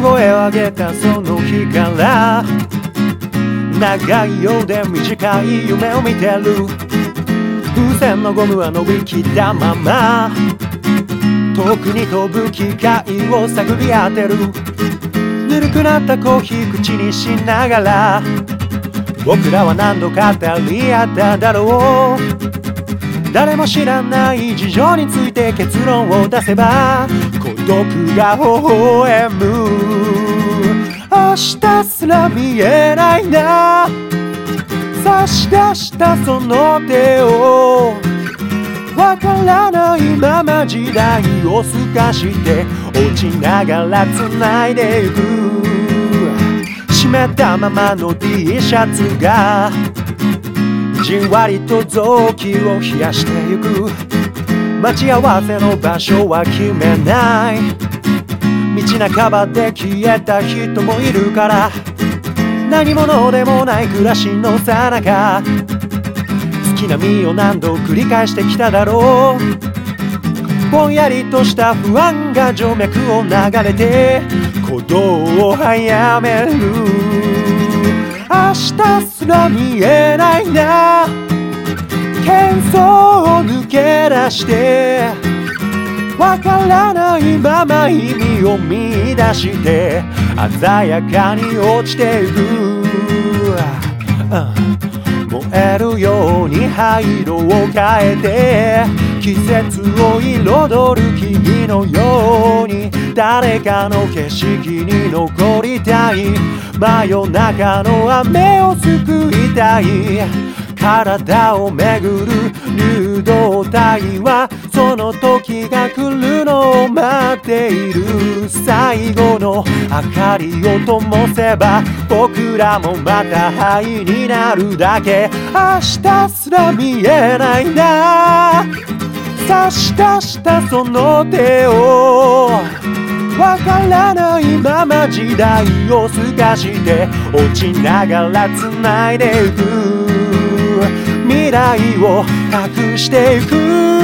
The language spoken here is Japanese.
声を上げたその日から長いようで短い夢を見てる。風船のゴムは伸びきったまま遠くに飛ぶ機会を探り当てる。ぬるくなったコーヒー口にしながら僕らは何度語り合っただろう。誰も知らない事情について結論を出せば孤独が微笑む。明日すら見えないな。差し出したその手を。わからないまま時代を透かして落ちながら繋いでいく。湿ったままの T シャツがじんわりと臓器を冷やしてゆく。待ち合わせの場所は決めない。道半ばで消えた人もいるから。何者でもない暮らしのさなか。好きな身を何度繰り返してきただろう。ぼんやりとした不安が静脈を流れて鼓動を早める。明日すら見えないな。喧騒を抜け出してわからないまま意味を見出して鮮やかに落ちていく、燃えるように灰色を変えて季節を彩る木々のように誰かの景色に残りたい。真夜中の雨を救いたい。体をめぐる流動体はその時が来るのを待っている最後の明かりを灯せば僕らもまた灰になるだけ明日すら見えないな。差し出したその手を。わからないまま時代を透かして落ちながら繋いでいく。未来を隠していく